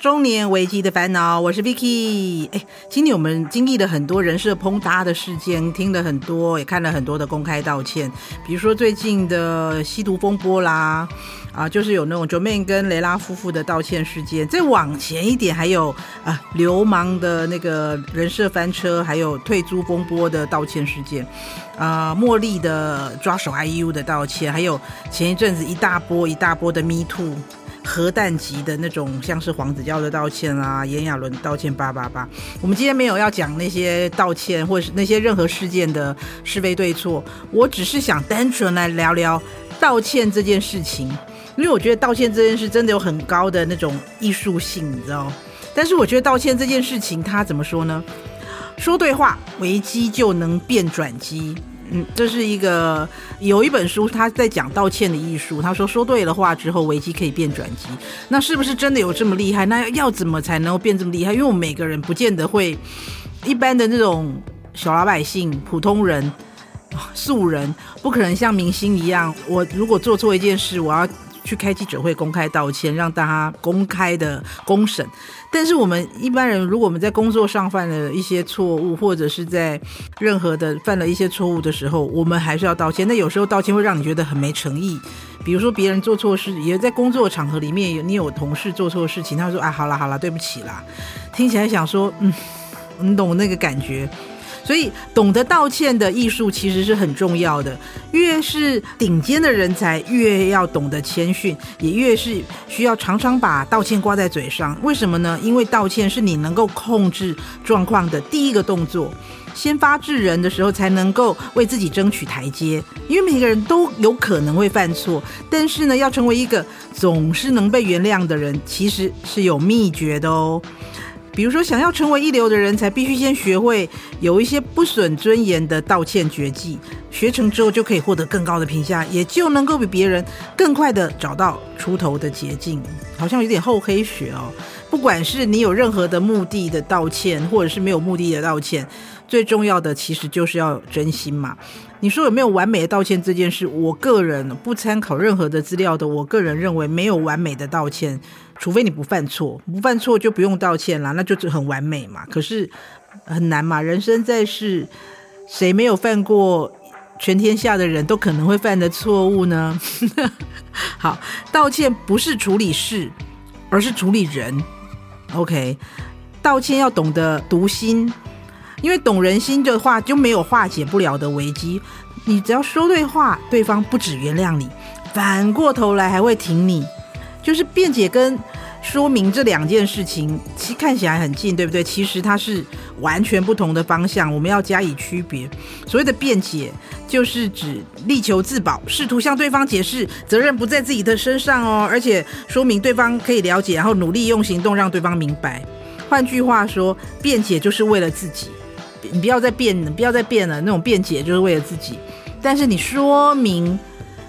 中年危机的烦恼，我是 Vicky。哎，今年我们经历了很多人设崩塌的事件，听了很多，也看了很多的公开道歉，比如说最近的吸毒风波啦，啊，就是有那种 j o m a n 跟雷拉夫妇的道歉事件。再往前一点，还有啊，流氓的那个人设翻车，还有退租风波的道歉事件，啊，茉莉的抓手 IU 的道歉，还有前一阵子一大波一大波的 Me Too。核弹级的那种，像是黄子佼的道歉啊，炎亚纶道歉八八八。我们今天没有要讲那些道歉，或是那些任何事件的是非对错，我只是想单纯来聊聊道歉这件事情，因为我觉得道歉这件事真的有很高的那种艺术性，你知道？但是我觉得道歉这件事情，它怎么说呢？说对话，危机就能变转机。嗯，这是一个有一本书，他在讲道歉的艺术。他说，说对了话之后，危机可以变转机。那是不是真的有这么厉害？那要怎么才能够变这么厉害？因为我们每个人不见得会，一般的那种小老百姓、普通人、素人，不可能像明星一样。我如果做错一件事，我要。去开记者会公开道歉，让大家公开的公审。但是我们一般人，如果我们在工作上犯了一些错误，或者是在任何的犯了一些错误的时候，我们还是要道歉。那有时候道歉会让你觉得很没诚意。比如说别人做错事，也在工作场合里面有你有同事做错事情，他说啊，好啦好啦，对不起啦，听起来想说，嗯，你懂那个感觉。所以，懂得道歉的艺术其实是很重要的。越是顶尖的人才，越要懂得谦逊，也越是需要常常把道歉挂在嘴上。为什么呢？因为道歉是你能够控制状况的第一个动作。先发制人的时候，才能够为自己争取台阶。因为每个人都有可能会犯错，但是呢，要成为一个总是能被原谅的人，其实是有秘诀的哦。比如说，想要成为一流的人才，必须先学会有一些不损尊严的道歉绝技。学成之后，就可以获得更高的评价，也就能够比别人更快地找到出头的捷径。好像有点厚黑学哦。不管是你有任何的目的的道歉，或者是没有目的的道歉，最重要的其实就是要真心嘛。你说有没有完美的道歉这件事？我个人不参考任何的资料的，我个人认为没有完美的道歉。除非你不犯错，不犯错就不用道歉啦，那就是很完美嘛。可是很难嘛，人生在世，谁没有犯过全天下的人都可能会犯的错误呢？好，道歉不是处理事，而是处理人。OK，道歉要懂得读心，因为懂人心的话就没有化解不了的危机。你只要说对话，对方不止原谅你，反过头来还会挺你。就是辩解跟说明这两件事情，其看起来很近，对不对？其实它是完全不同的方向，我们要加以区别。所谓的辩解，就是指力求自保，试图向对方解释责任不在自己的身上哦，而且说明对方可以了解，然后努力用行动让对方明白。换句话说，辩解就是为了自己，你不要再辩，不要再辩了。那种辩解就是为了自己，但是你说明。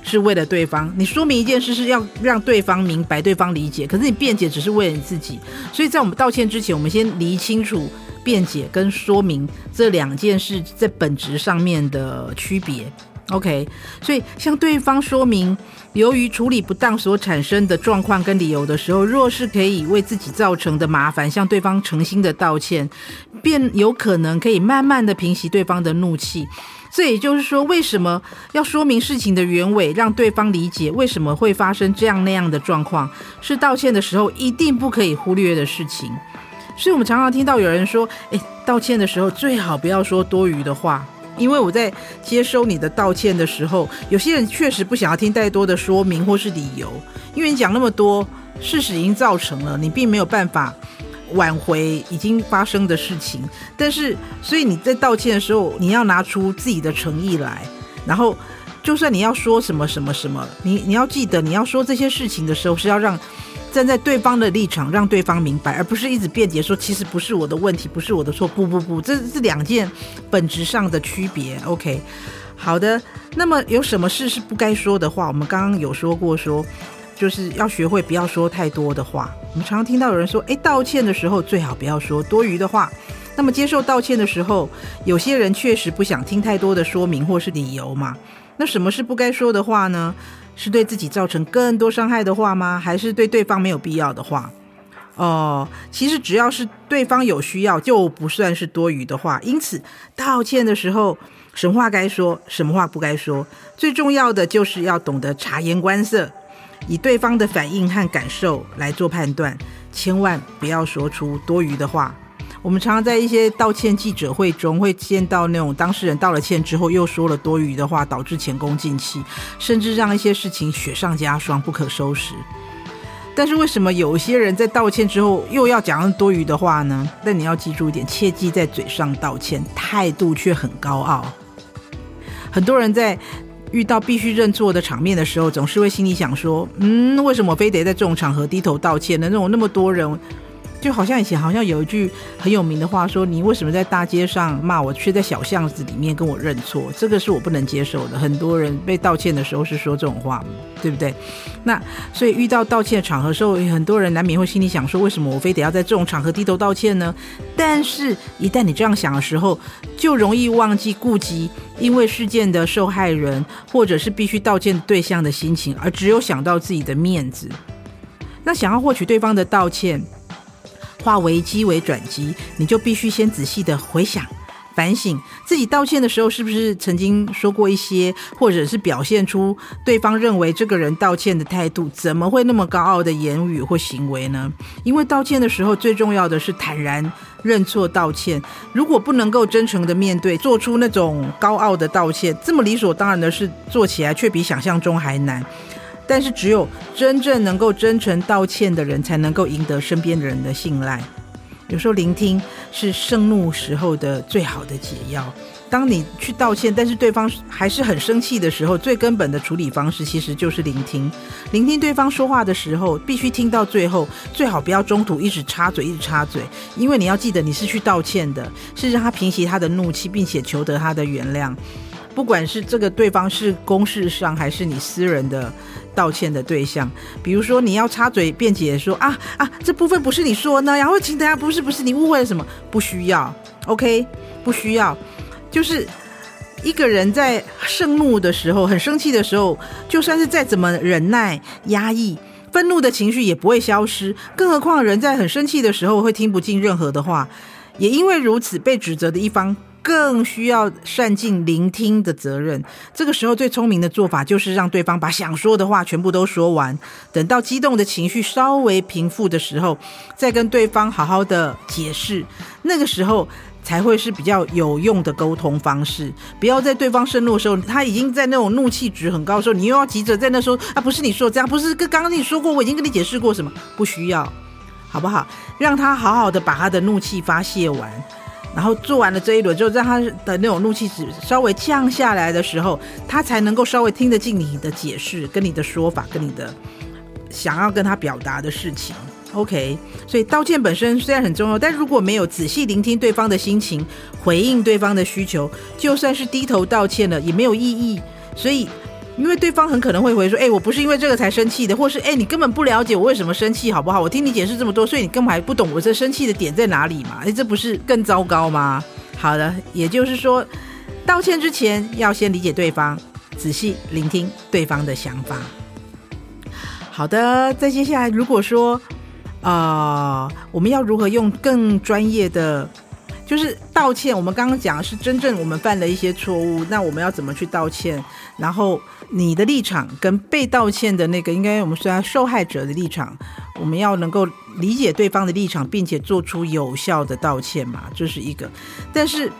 是为了对方，你说明一件事是要让对方明白、对方理解，可是你辩解只是为了你自己。所以在我们道歉之前，我们先理清楚辩解跟说明这两件事在本质上面的区别。OK，所以向对方说明由于处理不当所产生的状况跟理由的时候，若是可以为自己造成的麻烦向对方诚心的道歉，便有可能可以慢慢的平息对方的怒气。这也就是说，为什么要说明事情的原委，让对方理解为什么会发生这样那样的状况，是道歉的时候一定不可以忽略的事情。所以我们常常听到有人说：“诶，道歉的时候最好不要说多余的话。”因为我在接收你的道歉的时候，有些人确实不想要听太多的说明或是理由，因为你讲那么多，事实已经造成了，你并没有办法。挽回已经发生的事情，但是，所以你在道歉的时候，你要拿出自己的诚意来，然后，就算你要说什么什么什么，你你要记得，你要说这些事情的时候，是要让站在对方的立场，让对方明白，而不是一直辩解说其实不是我的问题，不是我的错，不不不，这是两件本质上的区别。OK，好的，那么有什么事是不该说的话？我们刚刚有说过说。就是要学会不要说太多的话。我们常常听到有人说：“诶，道歉的时候最好不要说多余的话。”那么接受道歉的时候，有些人确实不想听太多的说明或是理由嘛。那什么是不该说的话呢？是对自己造成更多伤害的话吗？还是对对方没有必要的话？哦，其实只要是对方有需要，就不算是多余的话。因此，道歉的时候，什么话该说，什么话不该说，最重要的就是要懂得察言观色，以对方的反应和感受来做判断，千万不要说出多余的话。我们常常在一些道歉记者会中会见到那种当事人道了歉之后又说了多余的话，导致前功尽弃，甚至让一些事情雪上加霜，不可收拾。但是为什么有些人在道歉之后又要讲多余的话呢？但你要记住一点，切记在嘴上道歉，态度却很高傲。很多人在遇到必须认错的场面的时候，总是会心里想说：“嗯，为什么非得在这种场合低头道歉呢？那种那么多人。”就好像以前好像有一句很有名的话说，你为什么在大街上骂我，却在小巷子里面跟我认错？这个是我不能接受的。很多人被道歉的时候是说这种话，对不对？那所以遇到道歉的场合时候，很多人难免会心里想说，为什么我非得要在这种场合低头道歉呢？但是，一旦你这样想的时候，就容易忘记顾及因为事件的受害人或者是必须道歉对象的心情，而只有想到自己的面子。那想要获取对方的道歉。化危机为转机，你就必须先仔细的回想、反省自己道歉的时候，是不是曾经说过一些，或者是表现出对方认为这个人道歉的态度，怎么会那么高傲的言语或行为呢？因为道歉的时候，最重要的是坦然认错道歉。如果不能够真诚的面对，做出那种高傲的道歉，这么理所当然的事做起来，却比想象中还难。但是，只有真正能够真诚道歉的人，才能够赢得身边的人的信赖。有时候，聆听是盛怒时候的最好的解药。当你去道歉，但是对方还是很生气的时候，最根本的处理方式其实就是聆听。聆听对方说话的时候，必须听到最后，最好不要中途一直插嘴，一直插嘴。因为你要记得，你是去道歉的，是让他平息他的怒气，并且求得他的原谅。不管是这个对方是公事上，还是你私人的道歉的对象，比如说你要插嘴辩解说啊啊，这部分不是你说呢，然后请大家不是不是你误会了什么，不需要，OK，不需要，就是一个人在盛怒的时候，很生气的时候，就算是再怎么忍耐压抑，愤怒的情绪也不会消失，更何况人在很生气的时候会听不进任何的话，也因为如此，被指责的一方。更需要善尽聆听的责任。这个时候最聪明的做法就是让对方把想说的话全部都说完，等到激动的情绪稍微平复的时候，再跟对方好好的解释。那个时候才会是比较有用的沟通方式。不要在对方盛怒的时候，他已经在那种怒气值很高的时候，你又要急着在那说啊，不是你说这样，不是跟刚刚你说过，我已经跟你解释过什么，不需要，好不好？让他好好的把他的怒气发泄完。然后做完了这一轮之后，让他的那种怒气值稍微降下来的时候，他才能够稍微听得进你的解释、跟你的说法、跟你的想要跟他表达的事情。OK，所以道歉本身虽然很重要，但如果没有仔细聆听对方的心情，回应对方的需求，就算是低头道歉了，也没有意义。所以。因为对方很可能会回说：“哎，我不是因为这个才生气的，或是哎，你根本不了解我为什么生气，好不好？我听你解释这么多，所以你根本还不懂我这生气的点在哪里嘛？哎，这不是更糟糕吗？”好的，也就是说，道歉之前要先理解对方，仔细聆听对方的想法。好的，再接下来，如果说，呃，我们要如何用更专业的？就是道歉，我们刚刚讲是真正我们犯了一些错误，那我们要怎么去道歉？然后你的立场跟被道歉的那个，应该我们说受害者的立场，我们要能够理解对方的立场，并且做出有效的道歉嘛，这是一个。但是，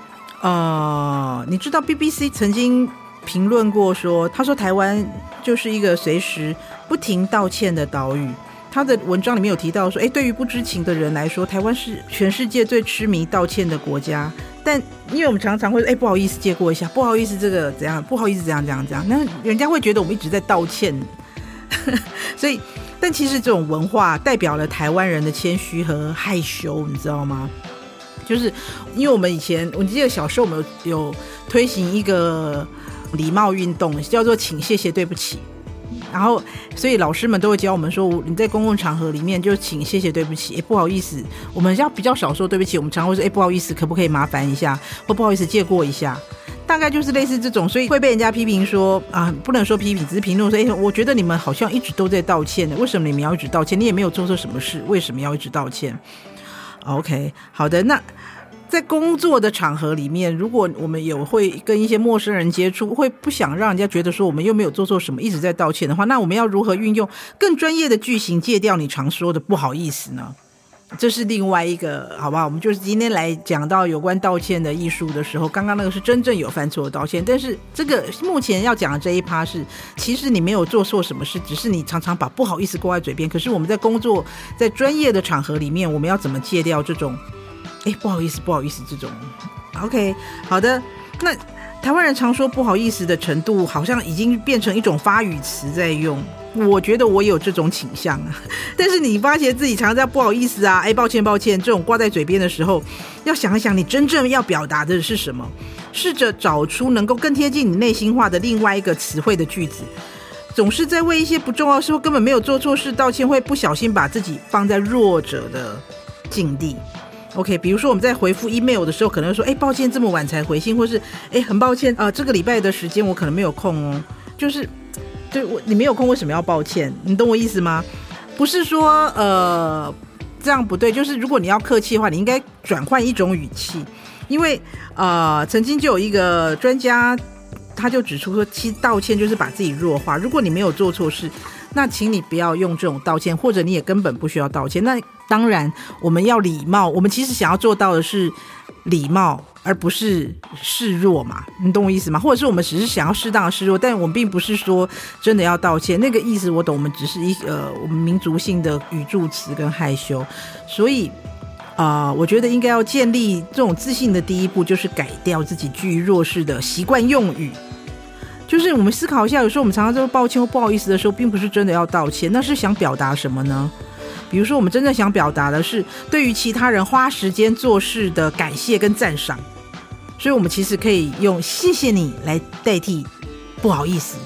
呃，你知道 BBC 曾经评论过说，他说台湾就是一个随时不停道歉的岛屿。他的文章里面有提到说，哎，对于不知情的人来说，台湾是全世界最痴迷道歉的国家。但因为我们常常会说，诶，不好意思借过一下，不好意思这个怎样，不好意思怎样怎样怎样，那人家会觉得我们一直在道歉。所以，但其实这种文化代表了台湾人的谦虚和害羞，你知道吗？就是因为我们以前，我记得小时候我们有，有推行一个礼貌运动，叫做请谢谢对不起。然后，所以老师们都会教我们说，你在公共场合里面就请谢谢对不起，哎，不好意思，我们要比较少说对不起，我们常会说，哎，不好意思，可不可以麻烦一下，或不好意思借过一下。大概就是类似这种，所以会被人家批评说啊，不能说批评，只是评论说，哎，我觉得你们好像一直都在道歉的，为什么你们要一直道歉？你也没有做错什么事，为什么要一直道歉？OK，好的，那。在工作的场合里面，如果我们有会跟一些陌生人接触，会不想让人家觉得说我们又没有做错什么，一直在道歉的话，那我们要如何运用更专业的句型戒掉你常说的不好意思呢？这是另外一个，好不好？我们就是今天来讲到有关道歉的艺术的时候，刚刚那个是真正有犯错的道歉，但是这个目前要讲的这一趴是，其实你没有做错什么事，只是你常常把不好意思挂在嘴边。可是我们在工作在专业的场合里面，我们要怎么戒掉这种？哎，不好意思，不好意思，这种，OK，好的。那台湾人常说不好意思的程度，好像已经变成一种发语词在用。我觉得我有这种倾向啊。但是你发现自己常常在不好意思啊，哎，抱歉，抱歉，这种挂在嘴边的时候，要想一想，你真正要表达的是什么？试着找出能够更贴近你内心话的另外一个词汇的句子。总是在为一些不重要的时候，根本没有做错事道歉，会不小心把自己放在弱者的境地。OK，比如说我们在回复 email 的时候，可能说，哎，抱歉这么晚才回信，或是，哎，很抱歉啊，呃，这个礼拜的时间我可能没有空哦。就是，对我你没有空，为什么要抱歉？你懂我意思吗？不是说呃这样不对，就是如果你要客气的话，你应该转换一种语气，因为呃曾经就有一个专家，他就指出说，其实道歉就是把自己弱化。如果你没有做错事。那请你不要用这种道歉，或者你也根本不需要道歉。那当然，我们要礼貌。我们其实想要做到的是礼貌，而不是示弱嘛。你懂我意思吗？或者是我们只是想要适当的示弱，但我们并不是说真的要道歉。那个意思我懂，我们只是一呃，我们民族性的语助词跟害羞。所以啊、呃，我觉得应该要建立这种自信的第一步，就是改掉自己居于弱势的习惯用语。就是我们思考一下，有时候我们常常说抱歉或不好意思的时候，并不是真的要道歉，那是想表达什么呢？比如说，我们真正想表达的是对于其他人花时间做事的感谢跟赞赏，所以我们其实可以用“谢谢你”来代替“不好意思”。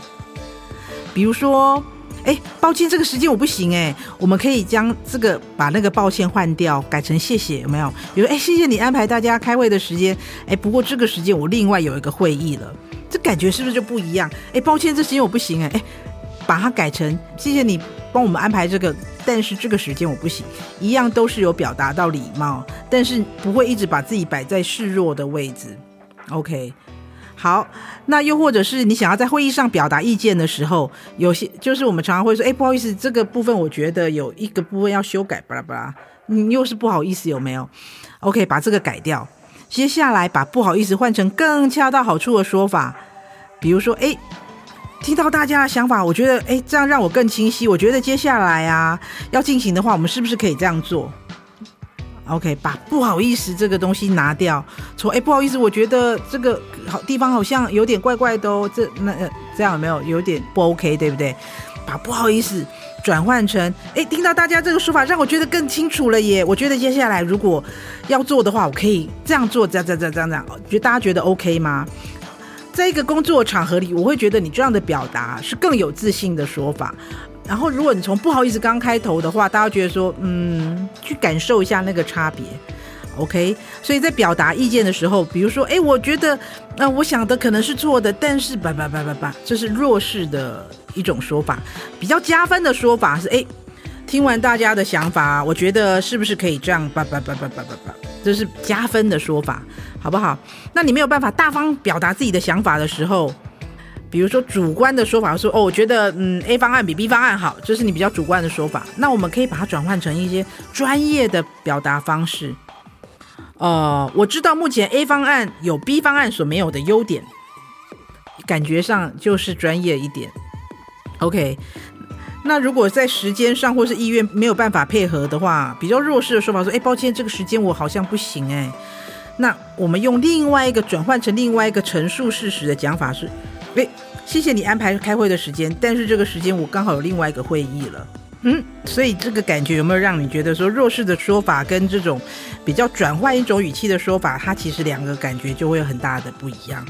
比如说，哎，抱歉，这个时间我不行，哎，我们可以将这个把那个抱歉换掉，改成谢谢，有没有？比如，哎，谢谢你安排大家开会的时间，哎，不过这个时间我另外有一个会议了。这感觉是不是就不一样？哎，抱歉，这时间我不行哎，哎，把它改成谢谢你帮我们安排这个，但是这个时间我不行，一样都是有表达到礼貌，但是不会一直把自己摆在示弱的位置。OK，好，那又或者是你想要在会议上表达意见的时候，有些就是我们常常会说，哎，不好意思，这个部分我觉得有一个部分要修改，巴拉巴拉，你又是不好意思有没有？OK，把这个改掉。接下来把不好意思换成更恰到好处的说法。比如说，哎，听到大家的想法，我觉得，哎，这样让我更清晰。我觉得接下来啊，要进行的话，我们是不是可以这样做？OK，把不好意思这个东西拿掉，从，哎，不好意思，我觉得这个好地方好像有点怪怪的哦。这那这样有没有有点不 OK，对不对？把不好意思转换成，哎，听到大家这个说法，让我觉得更清楚了耶。我觉得接下来如果要做的话，我可以这样做，这样这样这样这样，觉得大家觉得 OK 吗？在一个工作场合里，我会觉得你这样的表达是更有自信的说法。然后，如果你从不好意思刚开头的话，大家觉得说，嗯，去感受一下那个差别，OK。所以在表达意见的时候，比如说，哎，我觉得，那、我想的可能是错的，但是，叭叭叭叭叭，这是弱势的一种说法。比较加分的说法是，哎，听完大家的想法，我觉得是不是可以这样，叭叭叭叭叭叭叭，这是加分的说法。好不好？那你没有办法大方表达自己的想法的时候，比如说主观的说法说，哦，我觉得嗯 A 方案比 B 方案好，这是你比较主观的说法。那我们可以把它转换成一些专业的表达方式。呃，我知道目前 A 方案有 B 方案所没有的优点，感觉上就是专业一点。OK，那如果在时间上或是意愿没有办法配合的话，比较弱势的说法说，哎，抱歉，这个时间我好像不行，哎。那我们用另外一个转换成另外一个陈述事实的讲法是，诶，谢谢你安排开会的时间，但是这个时间我刚好有另外一个会议了，嗯，所以这个感觉有没有让你觉得说弱势的说法跟这种比较转换一种语气的说法，它其实两个感觉就会有很大的不一样。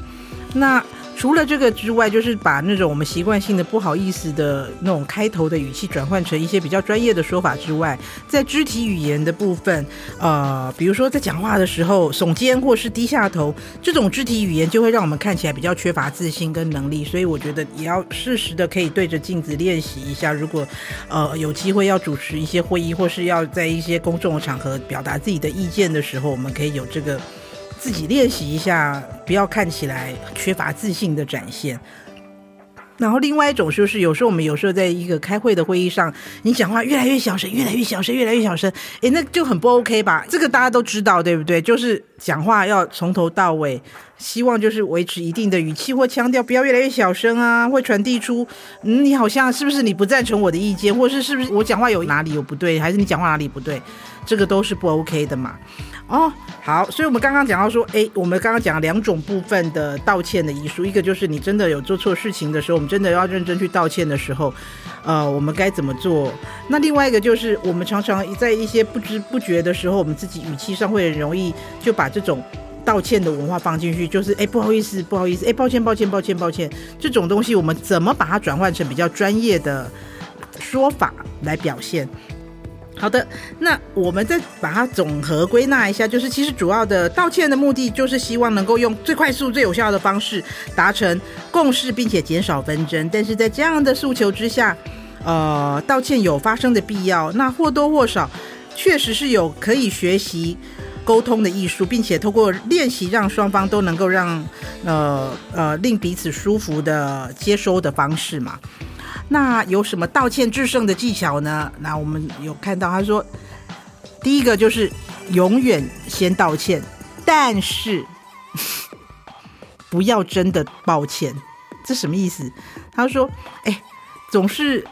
那除了这个之外，就是把那种我们习惯性的不好意思的那种开头的语气转换成一些比较专业的说法之外，在肢体语言的部分，呃，比如说在讲话的时候耸肩或是低下头，这种肢体语言就会让我们看起来比较缺乏自信跟能力。所以我觉得也要适时的可以对着镜子练习一下。如果呃有机会要主持一些会议，或是要在一些公众场合表达自己的意见的时候，我们可以有这个。自己练习一下，不要看起来缺乏自信的展现。然后另外一种就是，有时候我们有时候在一个开会的会议上，你讲话越来越小声，越来越小声，越来越小声，诶，那就很不 OK 吧？这个大家都知道，对不对？就是讲话要从头到尾，希望就是维持一定的语气或腔调，不要越来越小声啊，会传递出，嗯，你好像是不是你不赞成我的意见，或是是不是我讲话有哪里有不对，还是你讲话哪里不对？这个都是不 OK 的嘛。哦，好，所以我们刚刚讲到说，诶，我们刚刚讲了两种部分的道歉的遗书，一个就是你真的有做错事情的时候，我们真的要认真去道歉的时候，呃，我们该怎么做？那另外一个就是，我们常常在一些不知不觉的时候，我们自己语气上会很容易就把这种道歉的文化放进去，就是诶，不好意思，不好意思，诶，抱歉，抱歉，抱歉，抱歉，这种东西我们怎么把它转换成比较专业的说法来表现？好的，那我们再把它总和归纳一下，就是其实主要的道歉的目的，就是希望能够用最快速、最有效的方式达成共识，并且减少纷争。但是在这样的诉求之下，呃，道歉有发生的必要。那或多或少，确实是有可以学习沟通的艺术，并且透过练习，让双方都能够让呃呃令彼此舒服的接收的方式嘛。那有什么道歉制胜的技巧呢？那我们有看到他说，第一个就是永远先道歉，但是 不要真的抱歉，这什么意思？他说，哎，总是。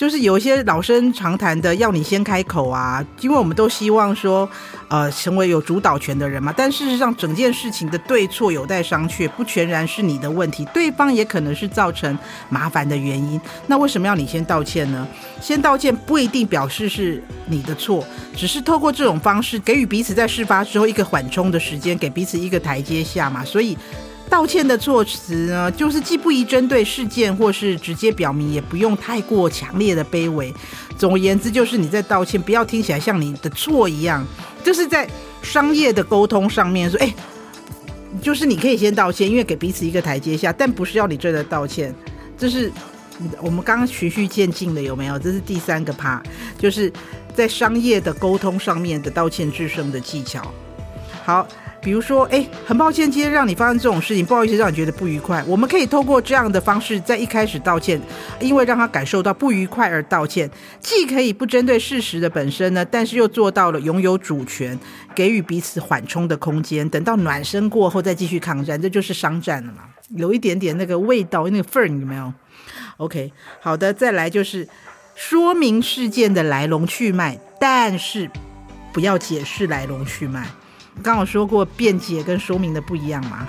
就是有一些老生常谈的，要你先开口啊，因为我们都希望说，呃，成为有主导权的人嘛。但事实上，整件事情的对错有待商榷，不全然是你的问题，对方也可能是造成麻烦的原因。那为什么要你先道歉呢？先道歉不一定表示是你的错，只是透过这种方式给予彼此在事发之后一个缓冲的时间，给彼此一个台阶下嘛。所以。道歉的措辞呢，就是既不宜针对事件，或是直接表明，也不用太过强烈的卑微。总而言之，就是你在道歉，不要听起来像你的错一样。就是在商业的沟通上面说，哎，就是你可以先道歉，因为给彼此一个台阶下，但不是要你真的道歉。这是我们刚刚循序渐进的，有没有？这是第三个趴，就是在商业的沟通上面的道歉制胜的技巧。好。比如说，哎，很抱歉，今天让你发生这种事情，不好意思，让你觉得不愉快。我们可以透过这样的方式，在一开始道歉，因为让他感受到不愉快而道歉，既可以不针对事实的本身呢，但是又做到了拥有主权，给予彼此缓冲的空间。等到暖身过后再继续抗战，这就是商战了嘛，有一点点那个味道，那个份儿有没有？OK，好的，再来就是说明事件的来龙去脉，但是不要解释来龙去脉。刚好说过，辩解跟说明的不一样嘛。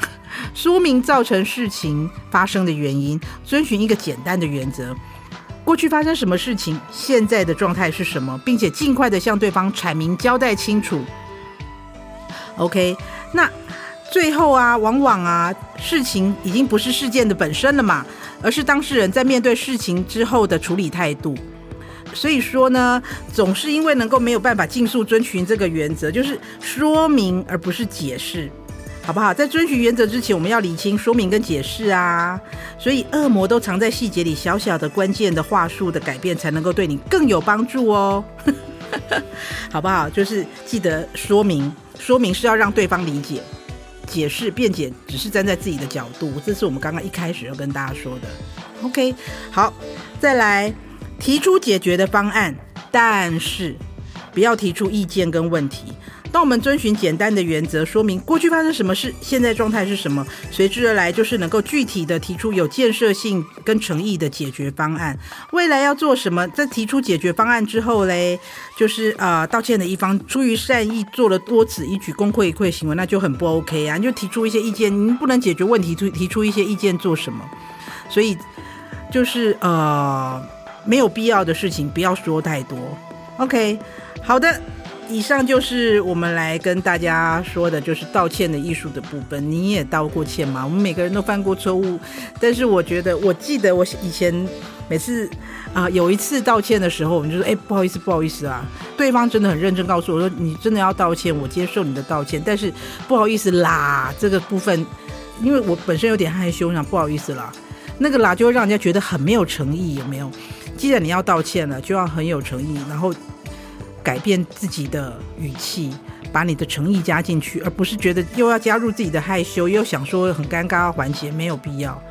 说明造成事情发生的原因，遵循一个简单的原则：过去发生什么事情，现在的状态是什么，并且尽快的向对方阐明交代清楚。OK，那最后啊，往往啊，事情已经不是事件的本身了嘛，而是当事人在面对事情之后的处理态度。所以说呢，总是因为能够没有办法尽速遵循这个原则，就是说明而不是解释，好不好？在遵循原则之前，我们要理清说明跟解释啊。所以恶魔都藏在细节里，小小的关键的话术的改变，才能够对你更有帮助哦，好不好？就是记得说明，说明是要让对方理解，解释辩解只是站在自己的角度，这是我们刚刚一开始要跟大家说的。OK，好，再来。提出解决的方案，但是不要提出意见跟问题。当我们遵循简单的原则，说明过去发生什么事，现在状态是什么，随之而来就是能够具体的提出有建设性跟诚意的解决方案。未来要做什么？在提出解决方案之后嘞，就是、呃，道歉的一方出于善意做了多此一举、功亏一篑行为，那就很不 OK 啊！你就提出一些意见，你不能解决问题，提提出一些意见做什么？所以就是呃。没有必要的事情不要说太多。OK，好的，以上就是我们来跟大家说的，就是道歉的艺术的部分。你也道过歉吗？我们每个人都犯过错误，但是我觉得，我记得我以前每次啊、有一次道歉的时候，我们就说：“哎，不好意思，不好意思啊。”对方真的很认真告诉我说：“你真的要道歉，我接受你的道歉，但是不好意思啦，这个部分，因为我本身有点害羞，想不好意思啦。”那个啦就会让人家觉得很没有诚意，有没有？既然你要道歉了，就要很有诚意，然后。改变自己的语气，把你的诚意加进去，而不是觉得又要加入自己的害羞，又想说很尴尬要缓解，没有必要。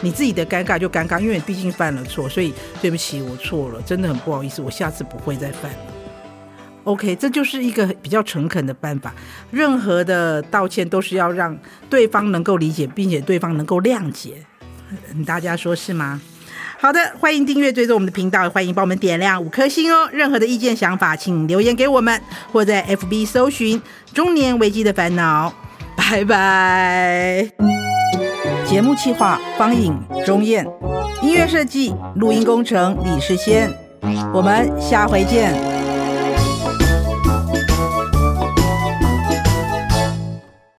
你自己的尴尬就尴尬，因为你毕竟犯了错，所以对不起，我错了，真的很不好意思，我下次不会再犯了。OK，这就是一个比较诚恳的办法。任何的道歉都是要让对方能够理解，并且对方能够谅解。大家说是吗？好的，欢迎订阅、追踪我们的频道，欢迎帮我们点亮五颗星哦。任何的意见、想法，请留言给我们，或在 FB 搜寻“中年危机的烦恼”。拜拜。节目企划：方颖、钟燕，音乐设计、录音工程：李世先。我们下回见。